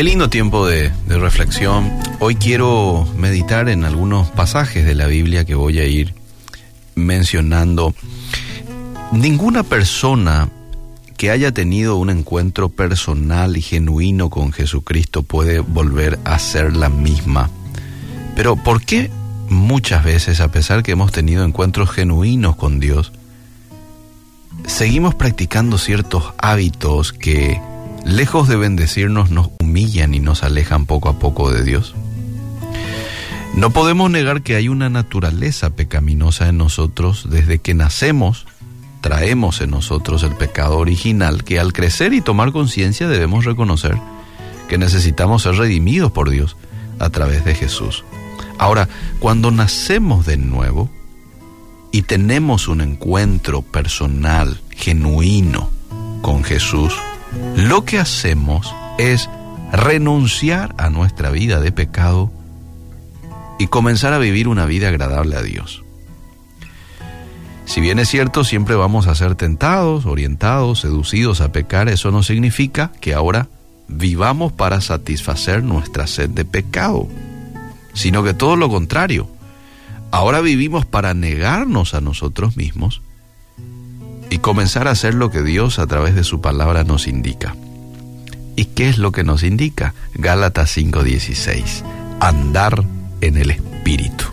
Qué lindo tiempo de, de, reflexión. Hoy quiero meditar en algunos pasajes de la Biblia que voy a ir mencionando. Ninguna persona que haya tenido un encuentro personal y genuino con Jesucristo puede volver a ser la misma. Pero ¿por qué muchas veces, a pesar que hemos tenido encuentros genuinos con Dios, seguimos practicando ciertos hábitos que, lejos de bendecirnos, nos humillan y nos alejan poco a poco de Dios? No podemos negar que hay una naturaleza pecaminosa en nosotros desde que nacemos. Traemos en nosotros el pecado original que al crecer y tomar conciencia debemos reconocer que necesitamos ser redimidos por Dios a través de Jesús. Ahora, cuando nacemos de nuevo y tenemos un encuentro personal, genuino con Jesús, lo que hacemos es renunciar a nuestra vida de pecado y comenzar a vivir una vida agradable a Dios. Si bien es cierto, siempre vamos a ser tentados, orientados, seducidos a pecar, eso no significa que ahora vivamos para satisfacer nuestra sed de pecado, sino que todo lo contrario. Ahora vivimos para negarnos a nosotros mismos y comenzar a hacer lo que Dios a través de su palabra nos indica. ¿Y qué es lo que nos indica? Gálatas 5:16. Andar en el Espíritu,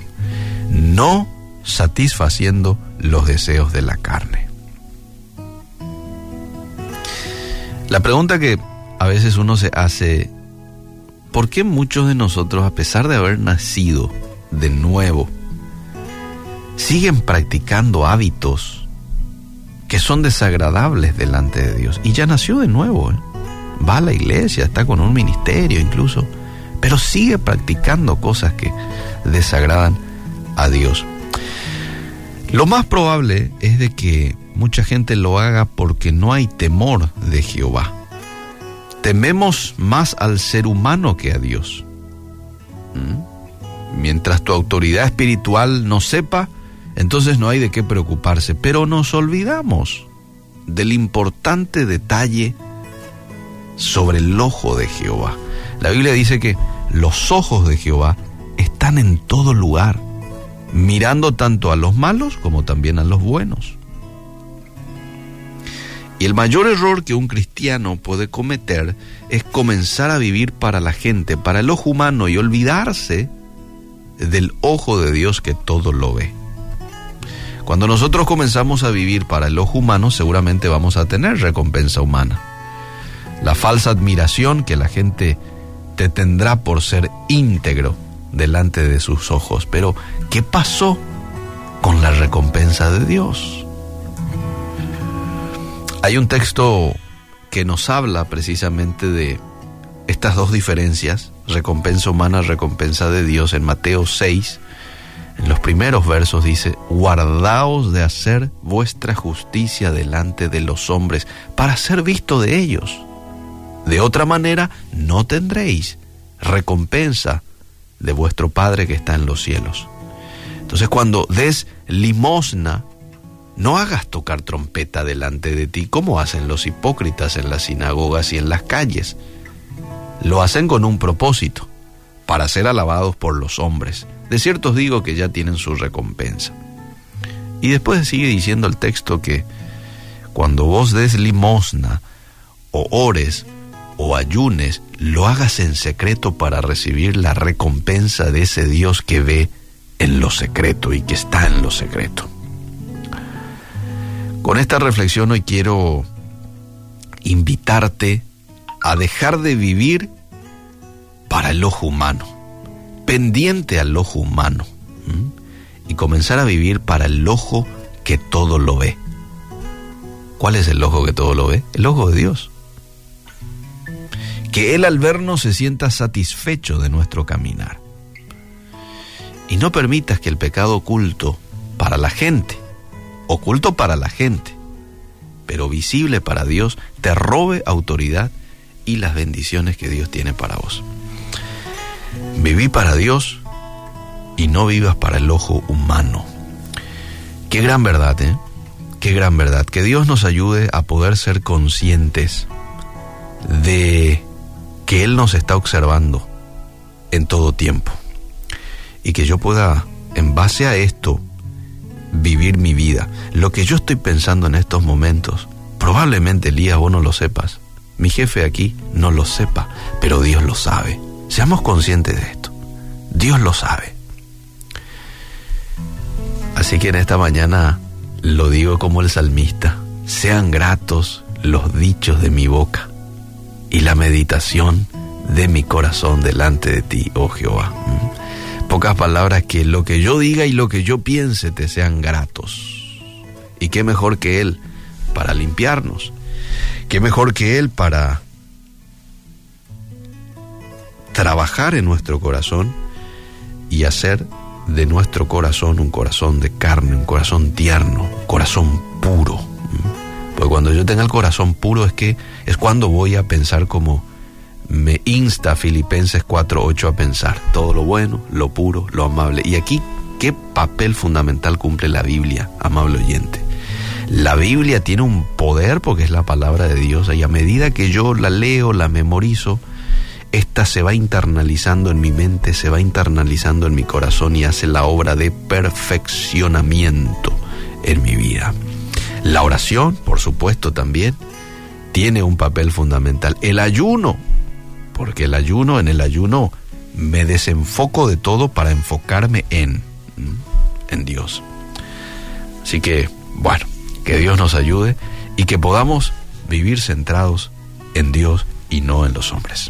no satisfaciendo los deseos de la carne. La pregunta que a veces uno se hace, ¿por qué muchos de nosotros, a pesar de haber nacido de nuevo, siguen practicando hábitos que son desagradables delante de Dios? Y ya nació de nuevo, ¿eh? va a la iglesia, está con un ministerio incluso, pero sigue practicando cosas que desagradan a Dios. Lo más probable es de que mucha gente lo haga porque no hay temor de Jehová. Tememos más al ser humano que a Dios. ¿Mm? Mientras tu autoridad espiritual no sepa, entonces no hay de qué preocuparse. Pero nos olvidamos del importante detalle sobre el ojo de Jehová. La Biblia dice que los ojos de Jehová están en todo lugar, mirando tanto a los malos como también a los buenos. Y el mayor error que un cristiano puede cometer es comenzar a vivir para la gente, para el ojo humano y olvidarse del ojo de Dios que todo lo ve. Cuando nosotros comenzamos a vivir para el ojo humano, seguramente vamos a tener recompensa humana. La falsa admiración que la gente te tendrá por ser íntegro delante de sus ojos. Pero, ¿qué pasó con la recompensa de Dios? Hay un texto que nos habla precisamente de estas dos diferencias, recompensa humana, recompensa de Dios, en Mateo 6. Primeros versos dice, guardaos de hacer vuestra justicia delante de los hombres para ser visto de ellos. De otra manera, no tendréis recompensa de vuestro Padre que está en los cielos. Entonces, cuando des limosna, no hagas tocar trompeta delante de ti, como hacen los hipócritas en las sinagogas y en las calles. Lo hacen con un propósito, para ser alabados por los hombres. De cierto os digo que ya tienen su recompensa. Y después sigue diciendo el texto que cuando vos des limosna o ores, o ayunes, lo hagas en secreto para recibir la recompensa de ese Dios que ve en lo secreto y que está en lo secreto. Con esta reflexión hoy quiero invitarte a dejar de vivir para el ojo humano, pendiente al ojo humano, y comenzar a vivir para el ojo que todo lo ve. ¿Cuál es el ojo que todo lo ve? El ojo de Dios que Él al vernos se sienta satisfecho de nuestro caminar. Y no permitas que el pecado oculto para la gente, oculto para la gente, pero visible para Dios, te robe autoridad y las bendiciones que Dios tiene para vos. Viví para Dios y no vivas para el ojo humano. Qué gran verdad, ¿eh? Qué gran verdad. Que Dios nos ayude a poder ser conscientes de que Él nos está observando en todo tiempo y que yo pueda, en base a esto, vivir mi vida. Lo que yo estoy pensando en estos momentos, probablemente Elías vos no lo sepas, mi jefe aquí no lo sepa, pero Dios lo sabe. Seamos conscientes de esto. Dios lo sabe. Así que en esta mañana lo digo como el salmista, sean gratos los dichos de mi boca y la meditación de mi corazón delante de ti, oh Jehová. ¿Mm? Pocas palabras que lo que yo diga y lo que yo piense te sean gratos. Y qué mejor que Él para limpiarnos. Qué mejor que Él para trabajar en nuestro corazón y hacer de nuestro corazón un corazón de carne, un corazón tierno, un corazón puro. Porque cuando yo tenga el corazón puro es que es cuando voy a pensar como me insta Filipenses 4:8 a pensar todo lo bueno, lo puro, lo amable. Y aquí, ¿qué papel fundamental cumple la Biblia, amable oyente? La Biblia tiene un poder porque es la palabra de Dios y a medida que yo la leo, la memorizo, esta se va internalizando en mi mente, se va internalizando en mi corazón y hace la obra de perfeccionamiento en mi vida. La oración, por supuesto, también tiene un papel fundamental. El ayuno, porque el ayuno, en el ayuno me desenfoco de todo para enfocarme en, en Dios. Así que, bueno, que Dios nos ayude y que podamos vivir centrados en Dios y no en los hombres.